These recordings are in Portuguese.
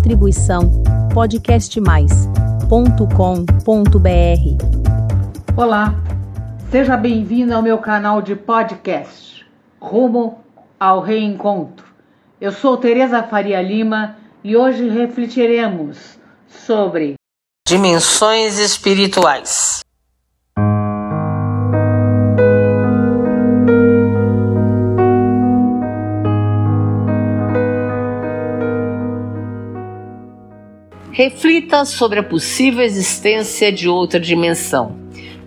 Distribuição podcastmais.com.br. Olá, seja bem-vindo ao meu canal de podcast Rumo ao Reencontro. Eu sou Tereza Faria Lima e hoje refletiremos sobre dimensões espirituais. Reflita sobre a possível existência de outra dimensão.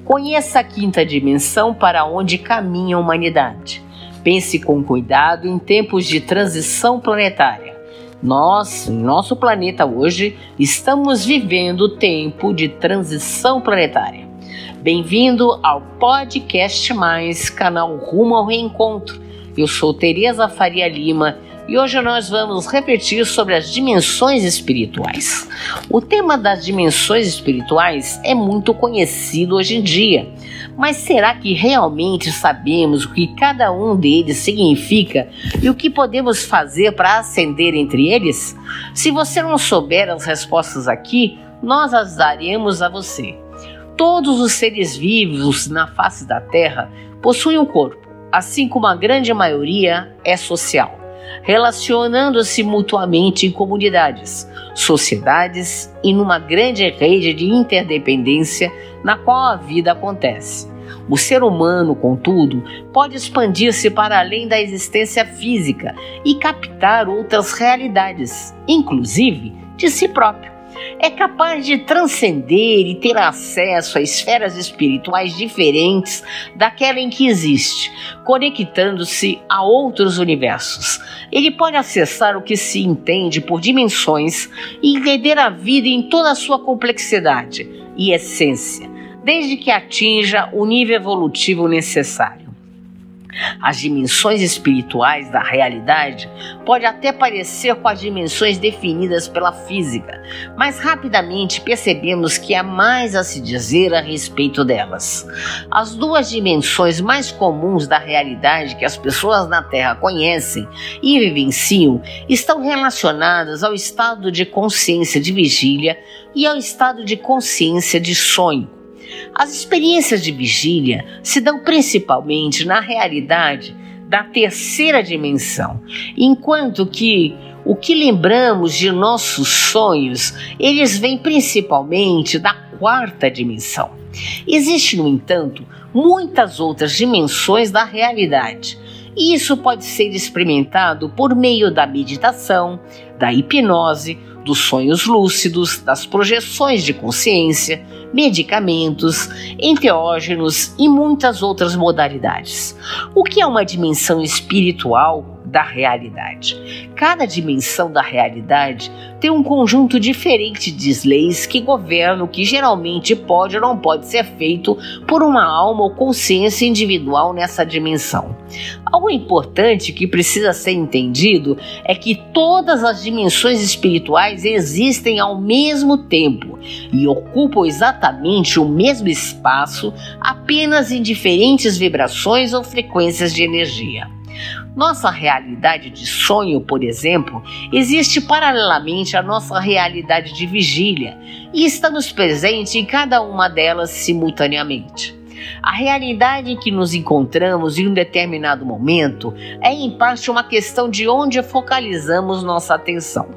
Conheça a quinta dimensão para onde caminha a humanidade. Pense com cuidado em tempos de transição planetária. Nós, em nosso planeta hoje, estamos vivendo o tempo de transição planetária. Bem-vindo ao Podcast Mais, canal Rumo ao Reencontro. Eu sou Tereza Faria Lima e hoje nós vamos repetir sobre as dimensões espirituais. O tema das dimensões espirituais é muito conhecido hoje em dia, mas será que realmente sabemos o que cada um deles significa e o que podemos fazer para ascender entre eles? Se você não souber as respostas aqui, nós as daremos a você. Todos os seres vivos na face da Terra possuem um corpo, assim como a grande maioria é social relacionando-se mutuamente em comunidades, sociedades e numa grande rede de interdependência na qual a vida acontece. O ser humano, contudo, pode expandir-se para além da existência física e captar outras realidades, inclusive de si próprio é capaz de transcender e ter acesso a esferas espirituais diferentes daquela em que existe, conectando-se a outros universos. Ele pode acessar o que se entende por dimensões e entender a vida em toda a sua complexidade e essência, desde que atinja o nível evolutivo necessário. As dimensões espirituais da realidade pode até parecer com as dimensões definidas pela física, mas rapidamente percebemos que há mais a se dizer a respeito delas. As duas dimensões mais comuns da realidade que as pessoas na Terra conhecem e vivenciam estão relacionadas ao estado de consciência de vigília e ao estado de consciência de sonho. As experiências de vigília se dão principalmente na realidade da terceira dimensão, enquanto que o que lembramos de nossos sonhos, eles vêm principalmente da quarta dimensão. Existe, no entanto, muitas outras dimensões da realidade. E isso pode ser experimentado por meio da meditação, da hipnose, dos sonhos lúcidos, das projeções de consciência, medicamentos, enteógenos e muitas outras modalidades. O que é uma dimensão espiritual da realidade. Cada dimensão da realidade tem um conjunto diferente de leis que governam o que geralmente pode ou não pode ser feito por uma alma ou consciência individual nessa dimensão. Algo importante que precisa ser entendido é que todas as dimensões espirituais existem ao mesmo tempo e ocupam exatamente o mesmo espaço, apenas em diferentes vibrações ou frequências de energia. Nossa realidade de sonho, por exemplo, existe paralelamente à nossa realidade de vigília e estamos presentes em cada uma delas simultaneamente. A realidade em que nos encontramos em um determinado momento é, em parte, uma questão de onde focalizamos nossa atenção.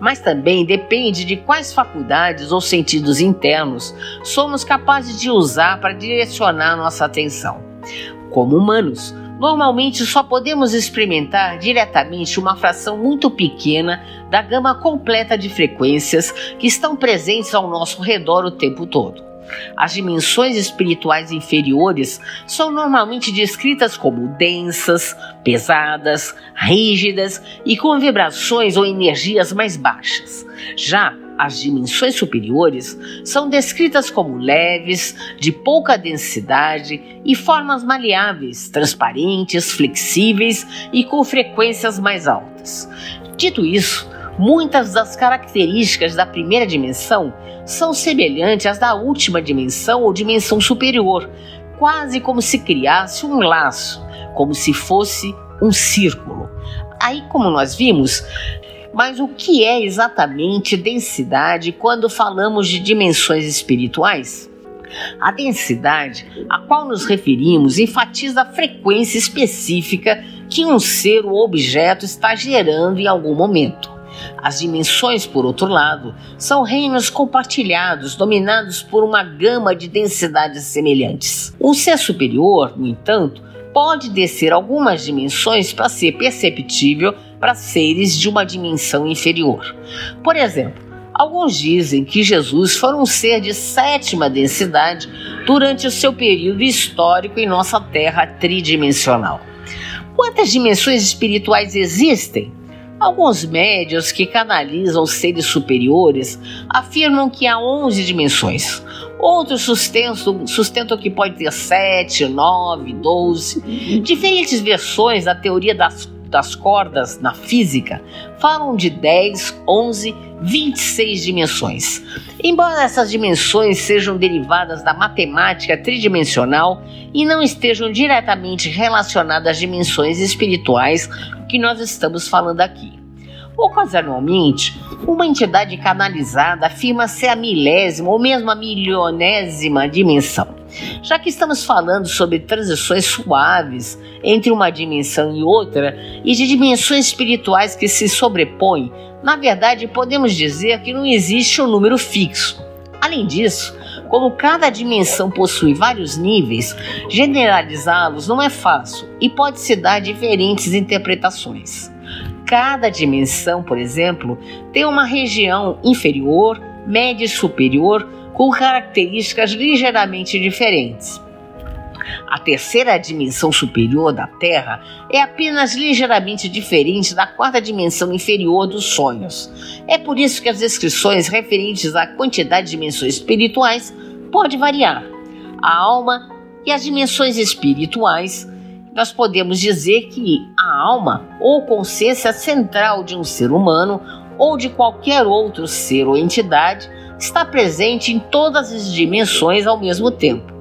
Mas também depende de quais faculdades ou sentidos internos somos capazes de usar para direcionar nossa atenção. Como humanos, Normalmente só podemos experimentar diretamente uma fração muito pequena da gama completa de frequências que estão presentes ao nosso redor o tempo todo. As dimensões espirituais inferiores são normalmente descritas como densas, pesadas, rígidas e com vibrações ou energias mais baixas. Já as dimensões superiores são descritas como leves, de pouca densidade e formas maleáveis, transparentes, flexíveis e com frequências mais altas. Dito isso, muitas das características da primeira dimensão são semelhantes às da última dimensão ou dimensão superior, quase como se criasse um laço, como se fosse um círculo. Aí, como nós vimos, Mas o que é exatamente densidade quando falamos de dimensões espirituais? A densidade a qual nos referimos enfatiza a frequência específica que um ser ou objeto está gerando em algum momento. As dimensões, por outro lado, são reinos compartilhados, dominados por uma gama de densidades semelhantes. Um ser superior, no entanto, pode descer algumas dimensões para ser perceptível para seres de uma dimensão inferior. Por exemplo, alguns dizem que Jesus foi um ser de sétima densidade durante o seu período histórico em nossa Terra tridimensional. Quantas dimensões espirituais existem? Alguns médios que canalizam seres superiores afirmam que há 11 dimensões. Outros sustentam, sustentam que pode ter 7, 9, 12. Diferentes versões da teoria das, das cordas na física falam de 10, 11, 26 dimensões. Embora essas dimensões sejam derivadas da matemática tridimensional e não estejam diretamente relacionadas às dimensões espirituais que nós estamos falando aqui. Ocasionalmente, uma entidade canalizada afirma ser a milésima ou mesmo a milionésima dimensão. Já que estamos falando sobre transições suaves entre uma dimensão e outra e de dimensões espirituais que se sobrepõem, na verdade podemos dizer que não existe um número fixo. Além disso, como cada dimensão possui vários níveis, generalizá-los não é fácil e pode se dar diferentes interpretações. Cada dimensão, por exemplo, tem uma região inferior, média e superior com características ligeiramente diferentes. A terceira dimensão superior da Terra é apenas ligeiramente diferente da quarta dimensão inferior dos sonhos. É por isso que as descrições referentes à quantidade de dimensões espirituais pode variar. A alma e as dimensões espirituais nós podemos dizer que a alma ou consciência central de um ser humano ou de qualquer outro ser ou entidade está presente em todas as dimensões ao mesmo tempo.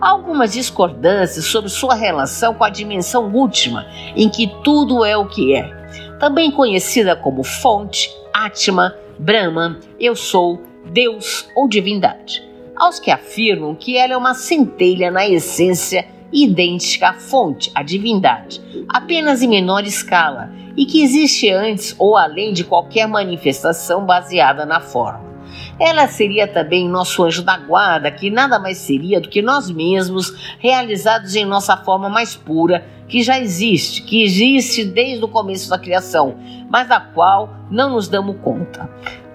Há algumas discordâncias sobre sua relação com a dimensão última, em que tudo é o que é, também conhecida como fonte, Atma, Brahman, eu sou, Deus ou divindade. Aos que afirmam que ela é uma centelha na essência idêntica à fonte, à divindade, apenas em menor escala, e que existe antes ou além de qualquer manifestação baseada na forma. Ela seria também nosso anjo da guarda, que nada mais seria do que nós mesmos, realizados em nossa forma mais pura, que já existe, que existe desde o começo da criação, mas da qual não nos damos conta.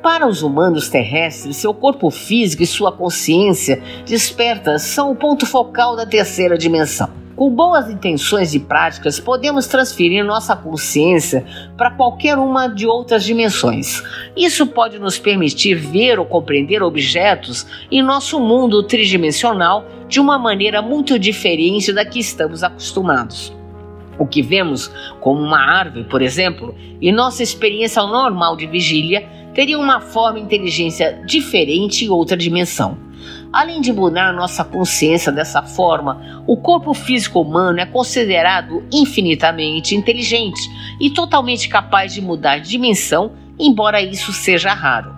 Para os humanos terrestres, seu corpo físico e sua consciência despertas são o ponto focal da terceira dimensão. Com boas intenções e práticas, podemos transferir nossa consciência para qualquer uma de outras dimensões. Isso pode nos permitir ver ou compreender objetos em nosso mundo tridimensional de uma maneira muito diferente da que estamos acostumados. O que vemos como uma árvore, por exemplo, em nossa experiência normal de vigília, teria uma forma e inteligência diferente em outra dimensão. Além de mudar nossa consciência dessa forma, o corpo físico humano é considerado infinitamente inteligente e totalmente capaz de mudar de dimensão, embora isso seja raro.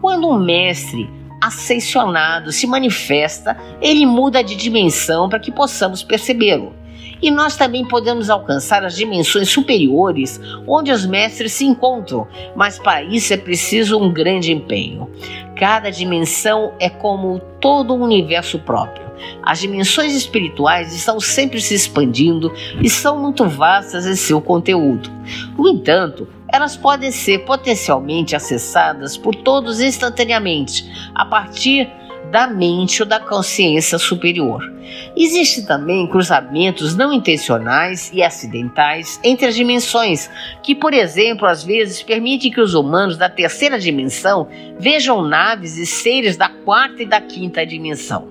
Quando um mestre ascensionado se manifesta, ele muda de dimensão para que possamos percebê-lo. E nós também podemos alcançar as dimensões superiores onde os mestres se encontram, mas para isso é preciso um grande empenho. Cada dimensão é como todo um universo próprio. As dimensões espirituais estão sempre se expandindo e são muito vastas em seu conteúdo. No entanto, elas podem ser potencialmente acessadas por todos instantaneamente, a partir da mente ou da consciência superior. Existem também cruzamentos não intencionais e acidentais entre as dimensões, que, por exemplo, às vezes permitem que os humanos da terceira dimensão vejam naves e seres da quarta e da quinta dimensão.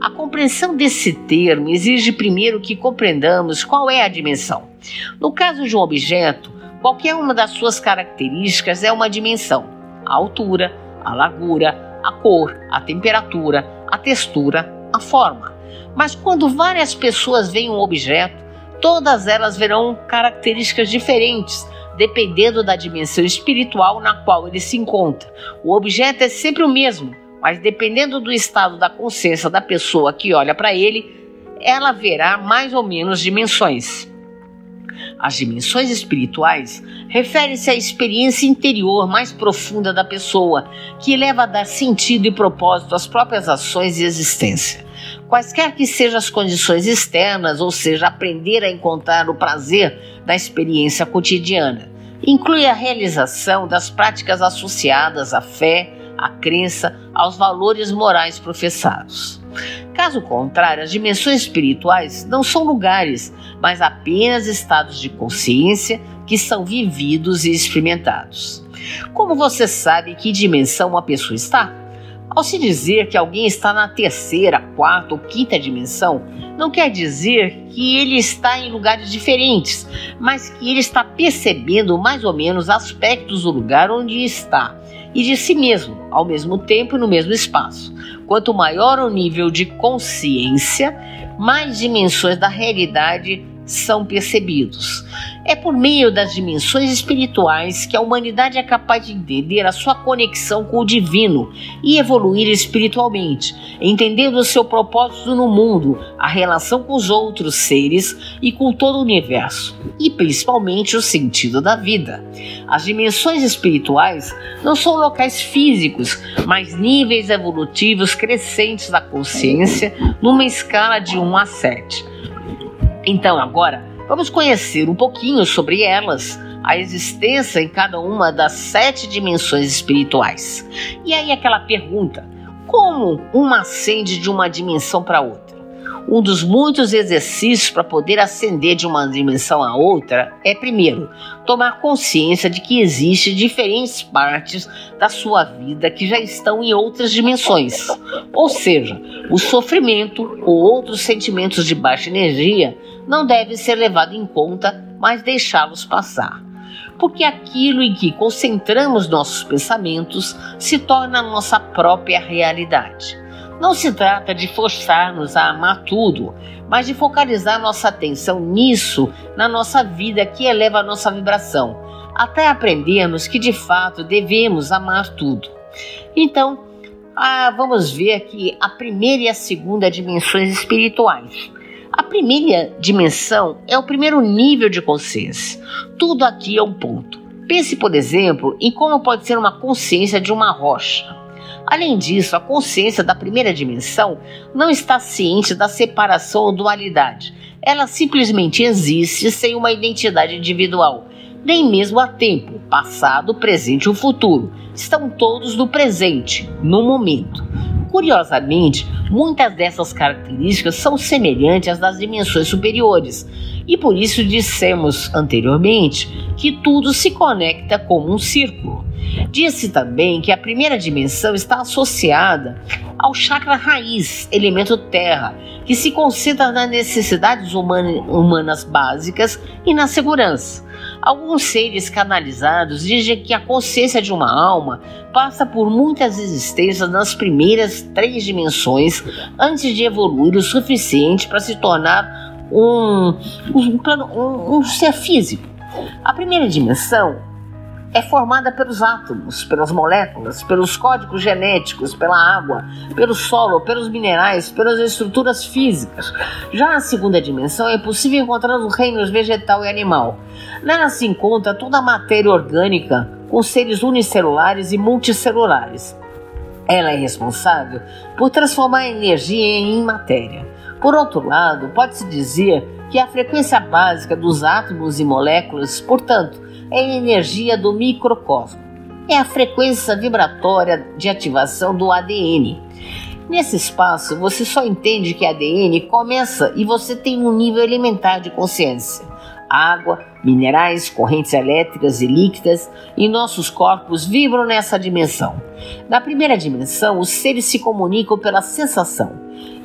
A compreensão desse termo exige primeiro que compreendamos qual é a dimensão. No caso de um objeto, qualquer uma das suas características é uma dimensão: a altura, a largura, a cor, a temperatura, a textura, a forma. Mas quando várias pessoas veem um objeto, Todas elas verão características diferentes, dependendo da dimensão espiritual na qual ele se encontra. O objeto é sempre o mesmo, mas dependendo do estado da consciência da pessoa que olha para ele, ela verá mais ou menos dimensões. As dimensões espirituais referem-se à experiência interior mais profunda da pessoa, que leva a dar sentido e propósito às próprias ações e existência. Quaisquer que sejam as condições externas, ou seja, aprender a encontrar o prazer da experiência cotidiana, inclui a realização das práticas associadas à fé, à crença, aos valores morais professados. Caso contrário, as dimensões espirituais não são lugares, mas apenas estados de consciência que são vividos e experimentados. Como você sabe que dimensão uma pessoa está? Ao se dizer que alguém está na terceira, quarta ou quinta dimensão, não quer dizer que ele está em lugares diferentes, mas que ele está percebendo mais ou menos aspectos do lugar onde está e de si mesmo, ao mesmo tempo e no mesmo espaço. Quanto maior o nível de consciência, mais dimensões da realidade são percebidos. É por meio das dimensões espirituais que a humanidade é capaz de entender a sua conexão com o divino e evoluir espiritualmente, entendendo o seu propósito no mundo, a relação com os outros seres e com todo o universo, e principalmente o sentido da vida. As dimensões espirituais não são locais físicos, mas níveis evolutivos crescentes da consciência numa escala de 1 a 7. Então, agora, Vamos conhecer um pouquinho sobre elas, a existência em cada uma das sete dimensões espirituais. E aí, aquela pergunta: como uma ascende de uma dimensão para outra? Um dos muitos exercícios para poder ascender de uma dimensão a outra é, primeiro, tomar consciência de que existem diferentes partes da sua vida que já estão em outras dimensões. Ou seja, o sofrimento ou outros sentimentos de baixa energia não deve ser levado em conta, mas deixá-los passar. Porque aquilo em que concentramos nossos pensamentos se torna a nossa própria realidade. Não se trata de forçar-nos a amar tudo, mas de focalizar nossa atenção nisso na nossa vida que eleva a nossa vibração, até aprendermos que de fato devemos amar tudo. Então, ah, vamos ver aqui a primeira e a segunda dimensões espirituais. A primeira dimensão é o primeiro nível de consciência. Tudo aqui é um ponto. Pense, por exemplo, em como pode ser uma consciência de uma rocha. Além disso, a consciência da primeira dimensão não está ciente da separação ou dualidade. Ela simplesmente existe sem uma identidade individual, nem mesmo a tempo, passado, presente ou futuro. Estão todos no presente, no momento. Curiosamente, muitas dessas características são semelhantes às das dimensões superiores, e por isso dissemos anteriormente que tudo se conecta como um círculo. Disse também que a primeira dimensão está associada ao chakra raiz, elemento terra, que se concentra nas necessidades humanas básicas e na segurança. Alguns seres canalizados dizem que a consciência de uma alma passa por muitas existências nas primeiras três dimensões antes de evoluir o suficiente para se tornar um, um, um, um ser físico. A primeira dimensão é formada pelos átomos, pelas moléculas, pelos códigos genéticos, pela água, pelo solo, pelos minerais, pelas estruturas físicas. Já na segunda dimensão é possível encontrar os reinos vegetal e animal. Nela se encontra toda a matéria orgânica com seres unicelulares e multicelulares. Ela é responsável por transformar a energia em matéria. Por outro lado, pode-se dizer que a frequência básica dos átomos e moléculas, portanto, é a energia do microcosmo. É a frequência vibratória de ativação do ADN. Nesse espaço, você só entende que ADN começa e você tem um nível elementar de consciência. Água, minerais, correntes elétricas e líquidas e nossos corpos vibram nessa dimensão. Na primeira dimensão, os seres se comunicam pela sensação,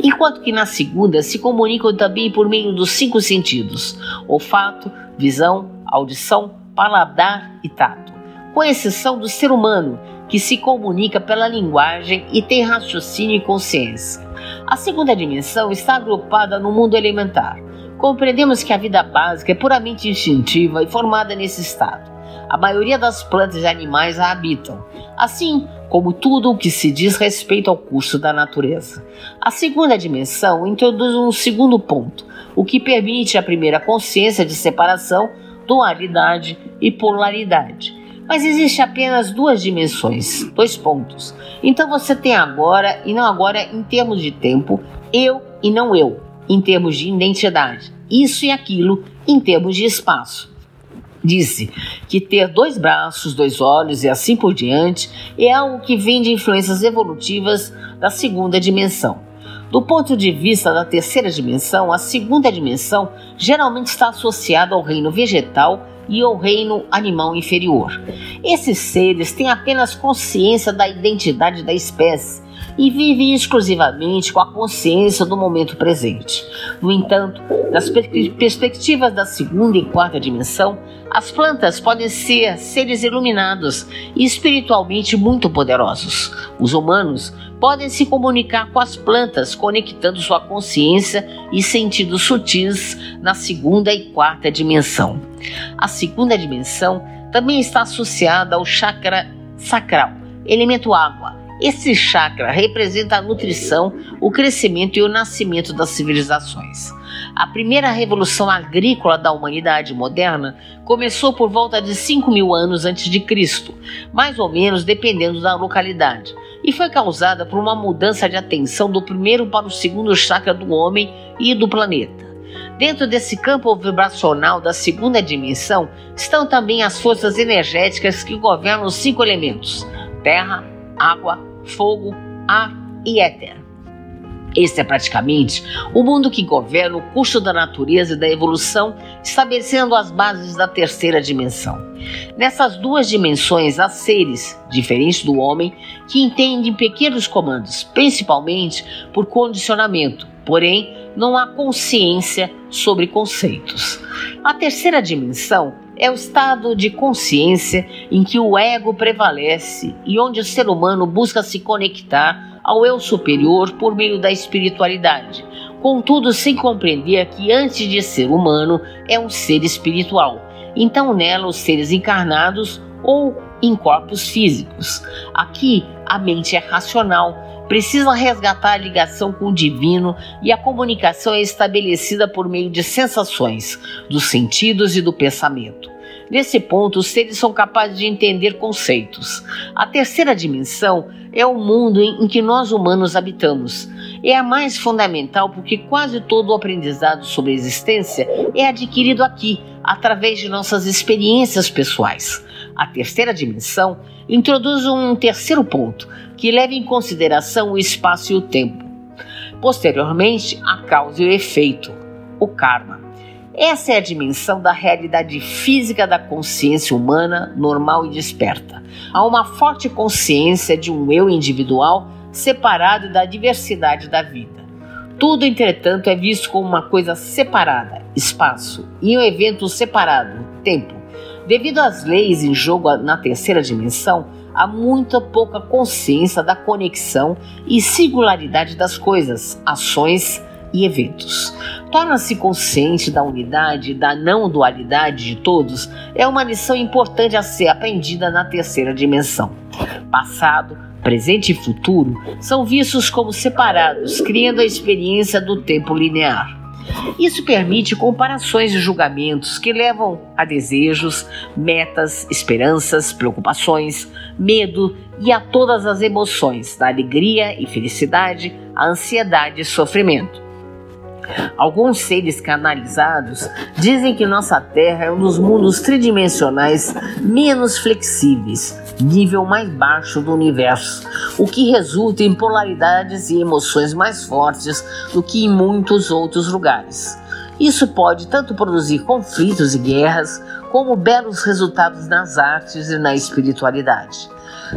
enquanto que na segunda se comunicam também por meio dos cinco sentidos: olfato, visão, audição, paladar e tato, com exceção do ser humano, que se comunica pela linguagem e tem raciocínio e consciência. A segunda dimensão está agrupada no mundo elementar, compreendemos que a vida básica é puramente instintiva e formada nesse estado. A maioria das plantas e animais a habitam, assim como tudo o que se diz respeito ao curso da natureza. A segunda dimensão introduz um segundo ponto, o que permite a primeira consciência de separação, dualidade e polaridade. Mas existe apenas duas dimensões, dois pontos. Então você tem agora e não agora em termos de tempo, eu e não eu, em termos de identidade, isso e aquilo em termos de espaço. Disse que ter dois braços, dois olhos e assim por diante é algo que vem de influências evolutivas da segunda dimensão. Do ponto de vista da terceira dimensão, a segunda dimensão geralmente está associada ao reino vegetal e ao reino animal inferior. Esses seres têm apenas consciência da identidade da espécie e vivem exclusivamente com a consciência do momento presente. No entanto, das perspectivas da segunda e quarta dimensão, as plantas podem ser seres iluminados e espiritualmente muito poderosos. Os humanos podem se comunicar com as plantas, conectando sua consciência e sentidos sutis na segunda e quarta dimensão. A segunda dimensão também está associada ao chakra sacral, elemento água. Esse chakra representa a nutrição, o crescimento e o nascimento das civilizações. A primeira revolução agrícola da humanidade moderna começou por volta de 5 mil anos antes de Cristo, mais ou menos dependendo da localidade, e foi causada por uma mudança de atenção do primeiro para o segundo chakra do homem e do planeta. Dentro desse campo vibracional da segunda dimensão estão também as forças energéticas que governam os cinco elementos: terra, água, fogo, ar e éter. Este é praticamente o mundo que governa o curso da natureza e da evolução, estabelecendo as bases da terceira dimensão. Nessas duas dimensões há seres, diferentes do homem, que entendem pequenos comandos, principalmente por condicionamento, porém não há consciência sobre conceitos. A terceira dimensão é o estado de consciência em que o ego prevalece e onde o ser humano busca se conectar ao eu superior por meio da espiritualidade, contudo sem compreender que antes de ser humano é um ser espiritual. Então nela os seres encarnados ou em corpos físicos. Aqui a mente é racional, precisa resgatar a ligação com o divino e a comunicação é estabelecida por meio de sensações, dos sentidos e do pensamento. Nesse ponto, os seres são capazes de entender conceitos. A terceira dimensão é o mundo em que nós humanos habitamos. É a mais fundamental porque quase todo o aprendizado sobre a existência é adquirido aqui, através de nossas experiências pessoais. A terceira dimensão introduz um terceiro ponto, que leva em consideração o espaço e o tempo. Posteriormente, a causa e o efeito, o karma. Essa é a dimensão da realidade física da consciência humana normal e desperta. Há uma forte consciência de um eu individual separado da diversidade da vida. Tudo, entretanto, é visto como uma coisa separada, espaço, e um evento separado, tempo. Devido às leis em jogo na terceira dimensão, há muita pouca consciência da conexão e singularidade das coisas, ações e eventos. Torna-se consciente da unidade, da não dualidade de todos, é uma lição importante a ser aprendida na terceira dimensão. Passado, presente e futuro são vistos como separados, criando a experiência do tempo linear. Isso permite comparações e julgamentos que levam a desejos, metas, esperanças, preocupações, medo e a todas as emoções, da alegria e felicidade, a ansiedade e sofrimento. Alguns seres canalizados dizem que nossa Terra é um dos mundos tridimensionais menos flexíveis, nível mais baixo do universo, o que resulta em polaridades e emoções mais fortes do que em muitos outros lugares. Isso pode tanto produzir conflitos e guerras, como belos resultados nas artes e na espiritualidade.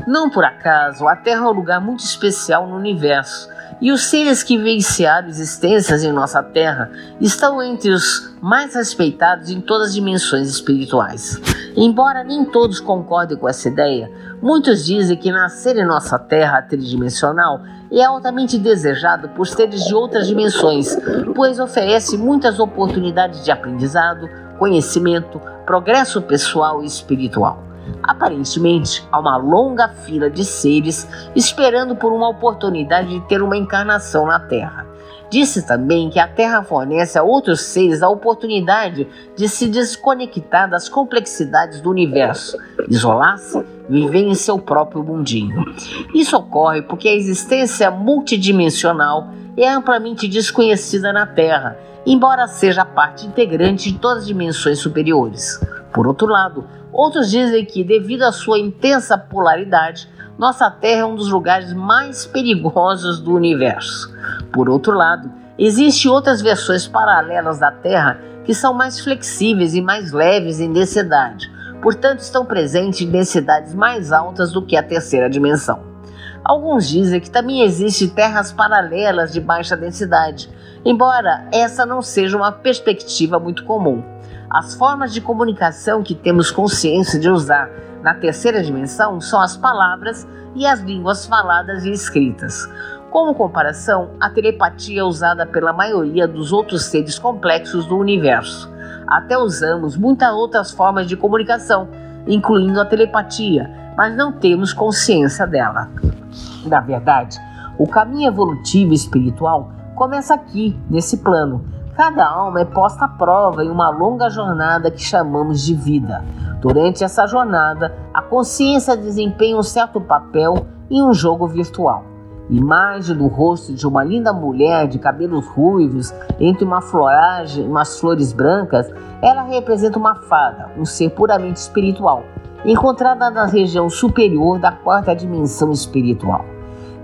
Não por acaso, a Terra é um lugar muito especial no universo e os seres que vivenciaram existências em nossa Terra estão entre os mais respeitados em todas as dimensões espirituais. Embora nem todos concordem com essa ideia, muitos dizem que nascer em nossa Terra tridimensional é altamente desejado por seres de outras dimensões, pois oferece muitas oportunidades de aprendizado, conhecimento, progresso pessoal e espiritual. Aparentemente, há uma longa fila de seres esperando por uma oportunidade de ter uma encarnação na Terra. Disse também que a Terra fornece a outros seres a oportunidade de se desconectar das complexidades do universo, isolar-se viver em seu próprio mundinho. Isso ocorre porque a existência multidimensional é amplamente desconhecida na Terra, embora seja parte integrante de todas as dimensões superiores. Por outro lado, outros dizem que, devido à sua intensa polaridade, nossa Terra é um dos lugares mais perigosos do universo. Por outro lado, existem outras versões paralelas da Terra que são mais flexíveis e mais leves em densidade, portanto, estão presentes em densidades mais altas do que a terceira dimensão. Alguns dizem que também existem terras paralelas de baixa densidade, embora essa não seja uma perspectiva muito comum. As formas de comunicação que temos consciência de usar na terceira dimensão são as palavras e as línguas faladas e escritas. Como comparação, a telepatia é usada pela maioria dos outros seres complexos do universo. Até usamos muitas outras formas de comunicação, incluindo a telepatia, mas não temos consciência dela. Na verdade, o caminho evolutivo espiritual começa aqui, nesse plano, Cada alma é posta à prova em uma longa jornada que chamamos de vida. Durante essa jornada, a consciência desempenha um certo papel em um jogo virtual. Imagem do rosto de uma linda mulher de cabelos ruivos entre uma floragem, umas flores brancas, ela representa uma fada, um ser puramente espiritual, encontrada na região superior da quarta dimensão espiritual.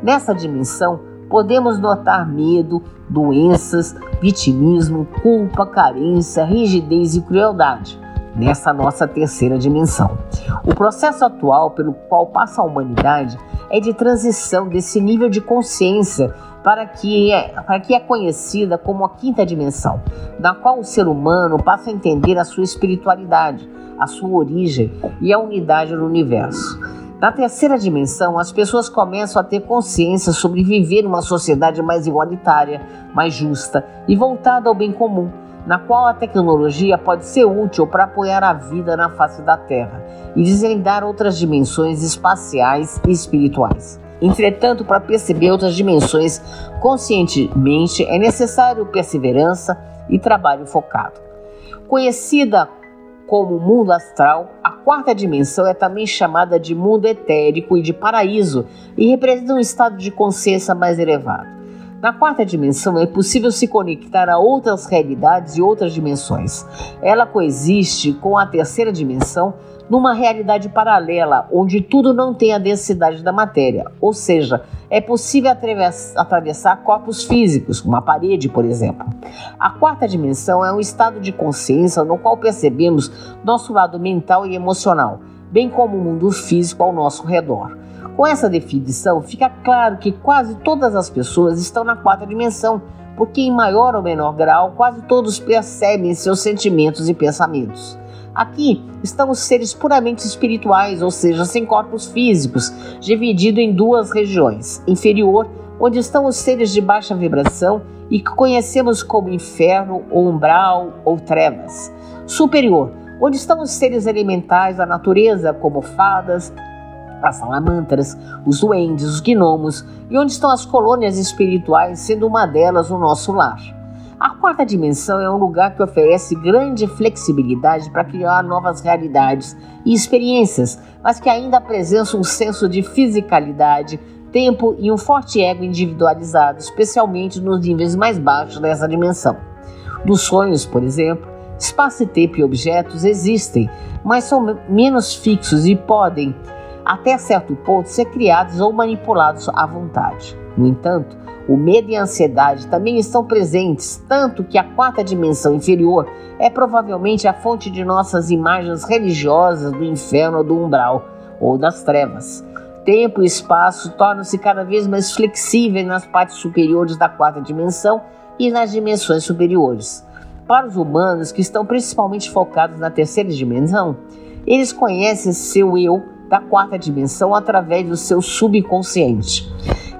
Nessa dimensão, podemos notar medo, doenças, vitimismo, culpa, carência, rigidez e crueldade nessa nossa terceira dimensão. O processo atual pelo qual passa a humanidade é de transição desse nível de consciência para que, é, para que é conhecida como a quinta dimensão, na qual o ser humano passa a entender a sua espiritualidade, a sua origem e a unidade no universo. Na terceira dimensão, as pessoas começam a ter consciência sobre viver numa sociedade mais igualitária, mais justa e voltada ao bem comum, na qual a tecnologia pode ser útil para apoiar a vida na face da Terra e desvendar outras dimensões espaciais e espirituais. Entretanto, para perceber outras dimensões conscientemente, é necessário perseverança e trabalho focado. Conhecida como mundo astral, a quarta dimensão é também chamada de mundo etérico e de paraíso e representa um estado de consciência mais elevado. Na quarta dimensão é possível se conectar a outras realidades e outras dimensões. Ela coexiste com a terceira dimensão numa realidade paralela, onde tudo não tem a densidade da matéria, ou seja, é possível atravessar corpos físicos, uma parede, por exemplo. A quarta dimensão é um estado de consciência no qual percebemos nosso lado mental e emocional, bem como o mundo físico ao nosso redor. Com essa definição, fica claro que quase todas as pessoas estão na quarta dimensão, porque em maior ou menor grau, quase todos percebem seus sentimentos e pensamentos. Aqui estão os seres puramente espirituais, ou seja, sem corpos físicos, dividido em duas regiões: inferior, onde estão os seres de baixa vibração e que conhecemos como inferno, ou umbral ou trevas; superior, onde estão os seres elementais da natureza, como fadas, as salamantras, os duendes, os gnomos, e onde estão as colônias espirituais, sendo uma delas o nosso lar. A quarta dimensão é um lugar que oferece grande flexibilidade para criar novas realidades e experiências, mas que ainda apresenta um senso de fisicalidade, tempo e um forte ego individualizado, especialmente nos níveis mais baixos dessa dimensão. Nos sonhos, por exemplo, espaço e tempo e objetos existem, mas são menos fixos e podem, até certo ponto, ser criados ou manipulados à vontade. No entanto, o medo e a ansiedade também estão presentes, tanto que a quarta dimensão inferior é provavelmente a fonte de nossas imagens religiosas do inferno ou do umbral ou das trevas. tempo e espaço tornam-se cada vez mais flexíveis nas partes superiores da quarta dimensão e nas dimensões superiores. Para os humanos que estão principalmente focados na terceira dimensão, eles conhecem seu eu da quarta dimensão através do seu subconsciente.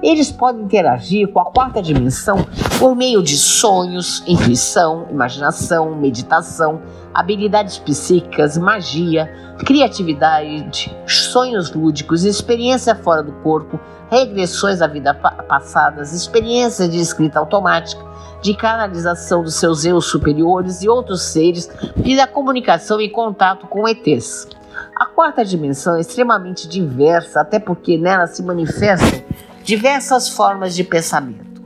Eles podem interagir com a quarta dimensão por meio de sonhos, intuição, imaginação, meditação, habilidades psíquicas, magia, criatividade, sonhos lúdicos, experiência fora do corpo, regressões à vida passadas, experiências de escrita automática, de canalização dos seus eus superiores e outros seres e da comunicação e contato com ETs. A quarta dimensão é extremamente diversa, até porque nela se manifestam diversas formas de pensamento.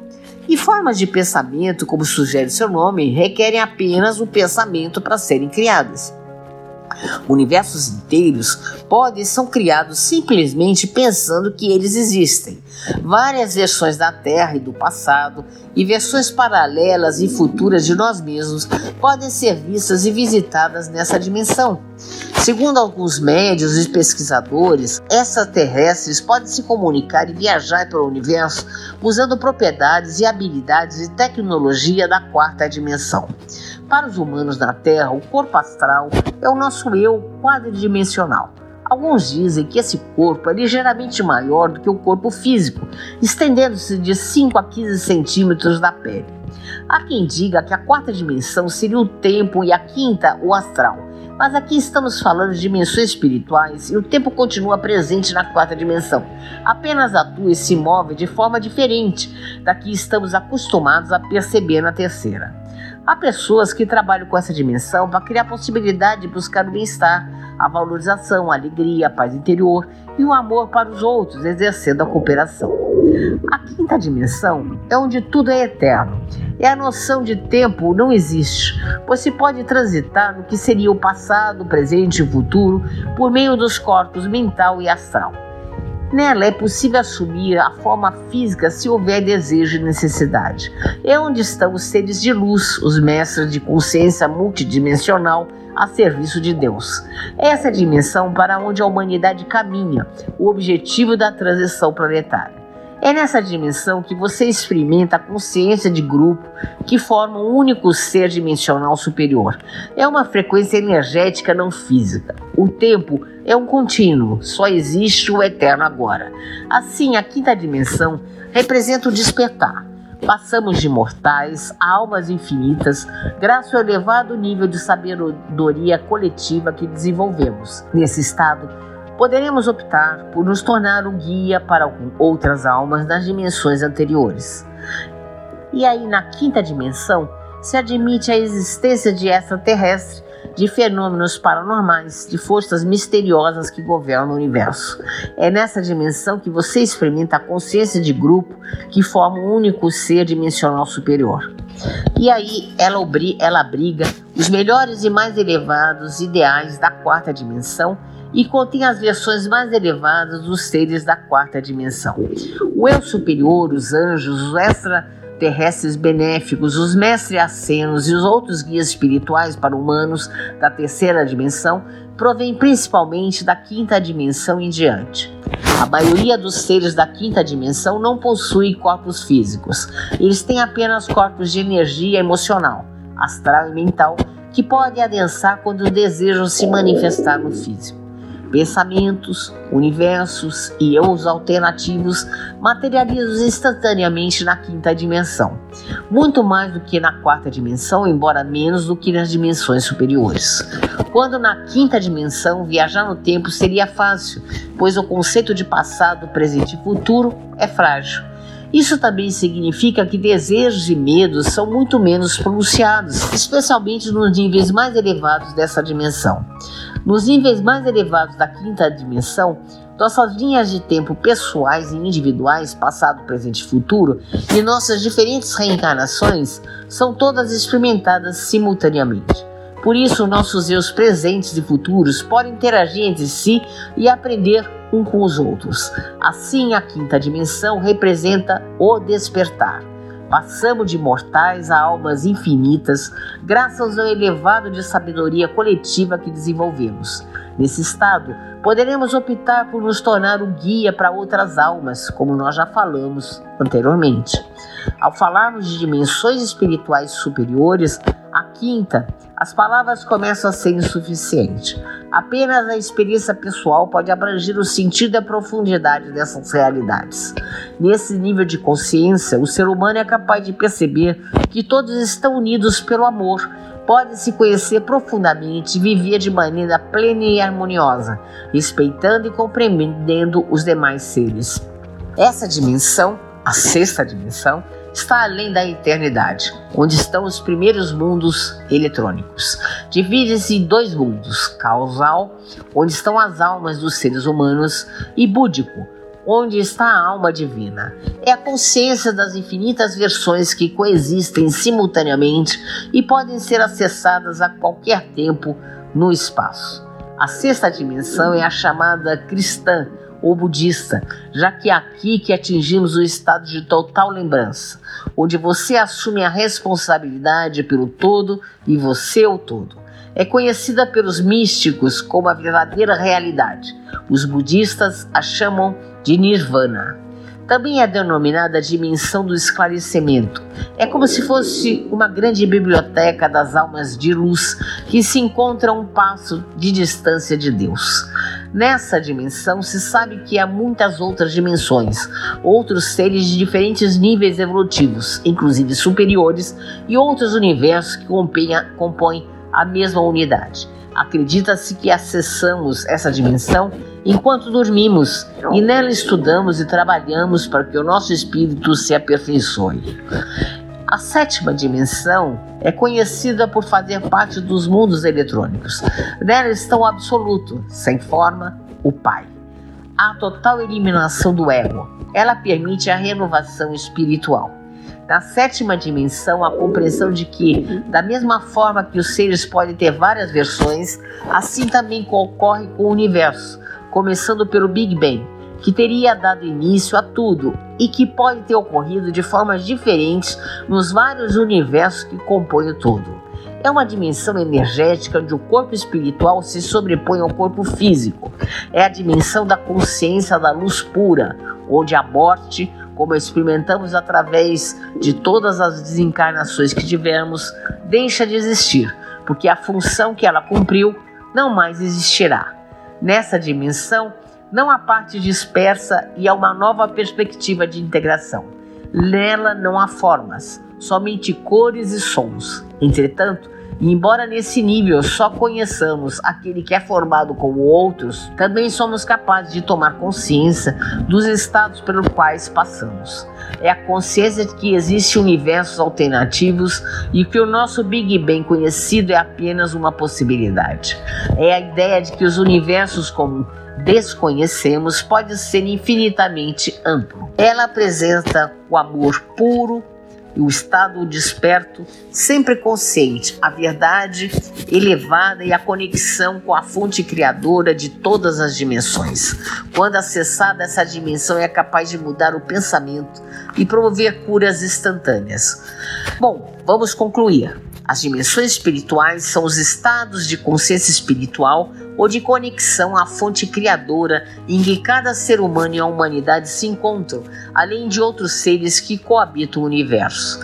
E formas de pensamento, como sugere seu nome, requerem apenas o pensamento para serem criadas. Universos inteiros podem são criados simplesmente pensando que eles existem. Várias versões da Terra e do passado e versões paralelas e futuras de nós mesmos podem ser vistas e visitadas nessa dimensão. Segundo alguns médios e pesquisadores, extraterrestres podem se comunicar e viajar pelo universo usando propriedades e habilidades e tecnologia da quarta dimensão. Para os humanos na Terra, o corpo astral é o nosso eu quadridimensional. Alguns dizem que esse corpo é ligeiramente maior do que o corpo físico, estendendo-se de 5 a 15 centímetros da pele. Há quem diga que a quarta dimensão seria o tempo e a quinta o astral. Mas aqui estamos falando de dimensões espirituais e o tempo continua presente na quarta dimensão. Apenas atua e se move de forma diferente da que estamos acostumados a perceber na terceira. Há pessoas que trabalham com essa dimensão para criar a possibilidade de buscar o bem-estar, a valorização, a alegria, a paz interior e o amor para os outros, exercendo a cooperação. A quinta dimensão é onde tudo é eterno. E a noção de tempo não existe, pois se pode transitar no que seria o passado, presente e futuro por meio dos corpos mental e astral. Nela é possível assumir a forma física se houver desejo e necessidade. É onde estão os seres de luz, os mestres de consciência multidimensional a serviço de Deus. Essa é a dimensão para onde a humanidade caminha, o objetivo da transição planetária. É nessa dimensão que você experimenta a consciência de grupo que forma um único ser dimensional superior. É uma frequência energética não física. O tempo é um contínuo, só existe o eterno agora. Assim, a quinta dimensão representa o despertar. Passamos de mortais a almas infinitas, graças ao elevado nível de sabedoria coletiva que desenvolvemos. Nesse estado, poderemos optar por nos tornar um guia para outras almas das dimensões anteriores. E aí, na quinta dimensão, se admite a existência de extraterrestre, de fenômenos paranormais, de forças misteriosas que governam o universo. É nessa dimensão que você experimenta a consciência de grupo que forma um único ser dimensional superior. E aí ela, ela abriga os melhores e mais elevados ideais da quarta dimensão e contém as versões mais elevadas dos seres da quarta dimensão. O eu superior, os anjos, os extraterrestres benéficos, os mestres acenos e os outros guias espirituais para humanos da terceira dimensão provém principalmente da quinta dimensão em diante. A maioria dos seres da quinta dimensão não possui corpos físicos. Eles têm apenas corpos de energia emocional, astral e mental que podem adensar quando desejam se manifestar no físico pensamentos, universos e eus alternativos materializam instantaneamente na quinta dimensão, muito mais do que na quarta dimensão, embora menos do que nas dimensões superiores. Quando na quinta dimensão viajar no tempo seria fácil, pois o conceito de passado, presente e futuro é frágil. Isso também significa que desejos e medos são muito menos pronunciados, especialmente nos níveis mais elevados dessa dimensão. Nos níveis mais elevados da quinta dimensão, nossas linhas de tempo pessoais e individuais, passado, presente e futuro, e nossas diferentes reencarnações são todas experimentadas simultaneamente. Por isso, nossos eus presentes e futuros podem interagir entre si e aprender um com os outros. Assim, a quinta dimensão representa o despertar Passamos de mortais a almas infinitas, graças ao elevado de sabedoria coletiva que desenvolvemos. Nesse estado, poderemos optar por nos tornar o guia para outras almas, como nós já falamos anteriormente. Ao falarmos de dimensões espirituais superiores, a quinta, as palavras começam a ser insuficientes. Apenas a experiência pessoal pode abranger o sentido e a profundidade dessas realidades. Nesse nível de consciência, o ser humano é capaz de perceber que todos estão unidos pelo amor, pode se conhecer profundamente e viver de maneira plena e harmoniosa, respeitando e compreendendo os demais seres. Essa dimensão, a sexta dimensão, está além da eternidade, onde estão os primeiros mundos eletrônicos. Divide-se em dois mundos: causal, onde estão as almas dos seres humanos, e búdico, onde está a alma divina. É a consciência das infinitas versões que coexistem simultaneamente e podem ser acessadas a qualquer tempo no espaço. A sexta dimensão é a chamada cristã ou budista, já que é aqui que atingimos o estado de total lembrança, onde você assume a responsabilidade pelo todo e você o todo. É conhecida pelos místicos como a verdadeira realidade. Os budistas a chamam de Nirvana. Também é denominada dimensão do esclarecimento. É como se fosse uma grande biblioteca das almas de luz que se encontra a um passo de distância de Deus. Nessa dimensão se sabe que há muitas outras dimensões, outros seres de diferentes níveis evolutivos, inclusive superiores, e outros universos que compõem a mesma unidade. Acredita-se que acessamos essa dimensão enquanto dormimos e nela estudamos e trabalhamos para que o nosso espírito se aperfeiçoe. A sétima dimensão é conhecida por fazer parte dos mundos eletrônicos. Nela está o absoluto, sem forma, o Pai. A total eliminação do ego. Ela permite a renovação espiritual. Na sétima dimensão, a compreensão de que, da mesma forma que os seres podem ter várias versões, assim também ocorre com o universo, começando pelo Big Bang que teria dado início a tudo e que pode ter ocorrido de formas diferentes nos vários universos que compõem o todo. É uma dimensão energética onde o corpo espiritual se sobrepõe ao corpo físico. É a dimensão da consciência da luz pura, onde a morte, como experimentamos através de todas as desencarnações que tivemos, deixa de existir, porque a função que ela cumpriu não mais existirá. Nessa dimensão, não há parte dispersa e há uma nova perspectiva de integração. Nela não há formas, somente cores e sons. Entretanto, embora nesse nível só conheçamos aquele que é formado como outros, também somos capazes de tomar consciência dos estados pelos quais passamos. É a consciência de que existem universos alternativos e que o nosso Big Bang conhecido é apenas uma possibilidade. É a ideia de que os universos como desconhecemos pode ser infinitamente amplo. Ela apresenta o amor puro e o estado desperto, sempre consciente, a verdade elevada e a conexão com a fonte criadora de todas as dimensões. Quando acessada, essa dimensão é capaz de mudar o pensamento e promover curas instantâneas. Bom, vamos concluir. As dimensões espirituais são os estados de consciência espiritual ou de conexão à fonte criadora em que cada ser humano e a humanidade se encontram, além de outros seres que coabitam o universo.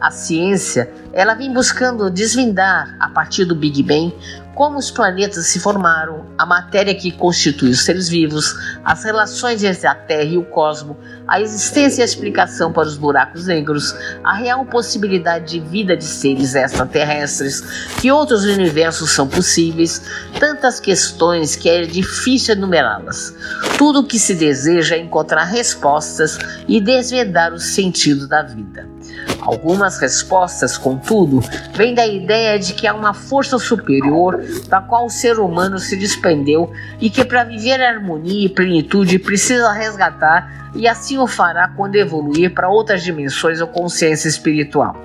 A ciência, ela vem buscando desvendar a partir do Big Bang como os planetas se formaram, a matéria que constitui os seres vivos, as relações entre a Terra e o cosmos, a existência e a explicação para os buracos negros, a real possibilidade de vida de seres extraterrestres, que outros universos são possíveis, tantas questões que é difícil enumerá-las. Tudo o que se deseja é encontrar respostas e desvendar o sentido da vida. Algumas respostas, contudo, vêm da ideia de que há uma força superior da qual o ser humano se despendeu e que, para viver harmonia e plenitude, precisa resgatar e assim o fará quando evoluir para outras dimensões ou consciência espiritual.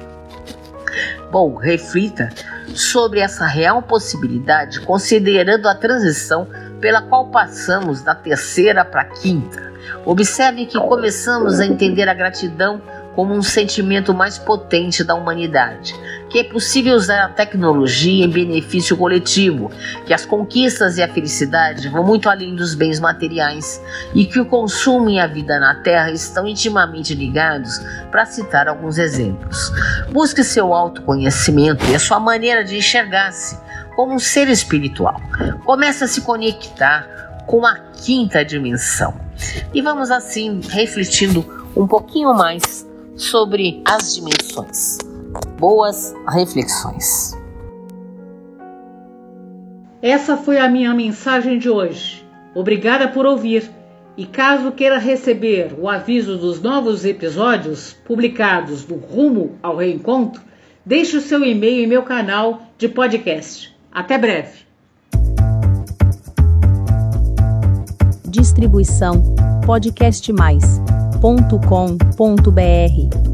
Bom, reflita sobre essa real possibilidade, considerando a transição pela qual passamos da terceira para a quinta. Observe que começamos a entender a gratidão como um sentimento mais potente da humanidade, que é possível usar a tecnologia em benefício coletivo, que as conquistas e a felicidade vão muito além dos bens materiais e que o consumo e a vida na Terra estão intimamente ligados, para citar alguns exemplos. Busque seu autoconhecimento e a sua maneira de enxergar-se como um ser espiritual. Comece a se conectar com a quinta dimensão. E vamos assim refletindo um pouquinho mais sobre as dimensões. Boas reflexões. Essa foi a minha mensagem de hoje. Obrigada por ouvir. E caso queira receber o aviso dos novos episódios publicados do Rumo ao Reencontro, deixe o seu e-mail em meu canal de podcast. Até breve. Distribuição podcastmais.com.br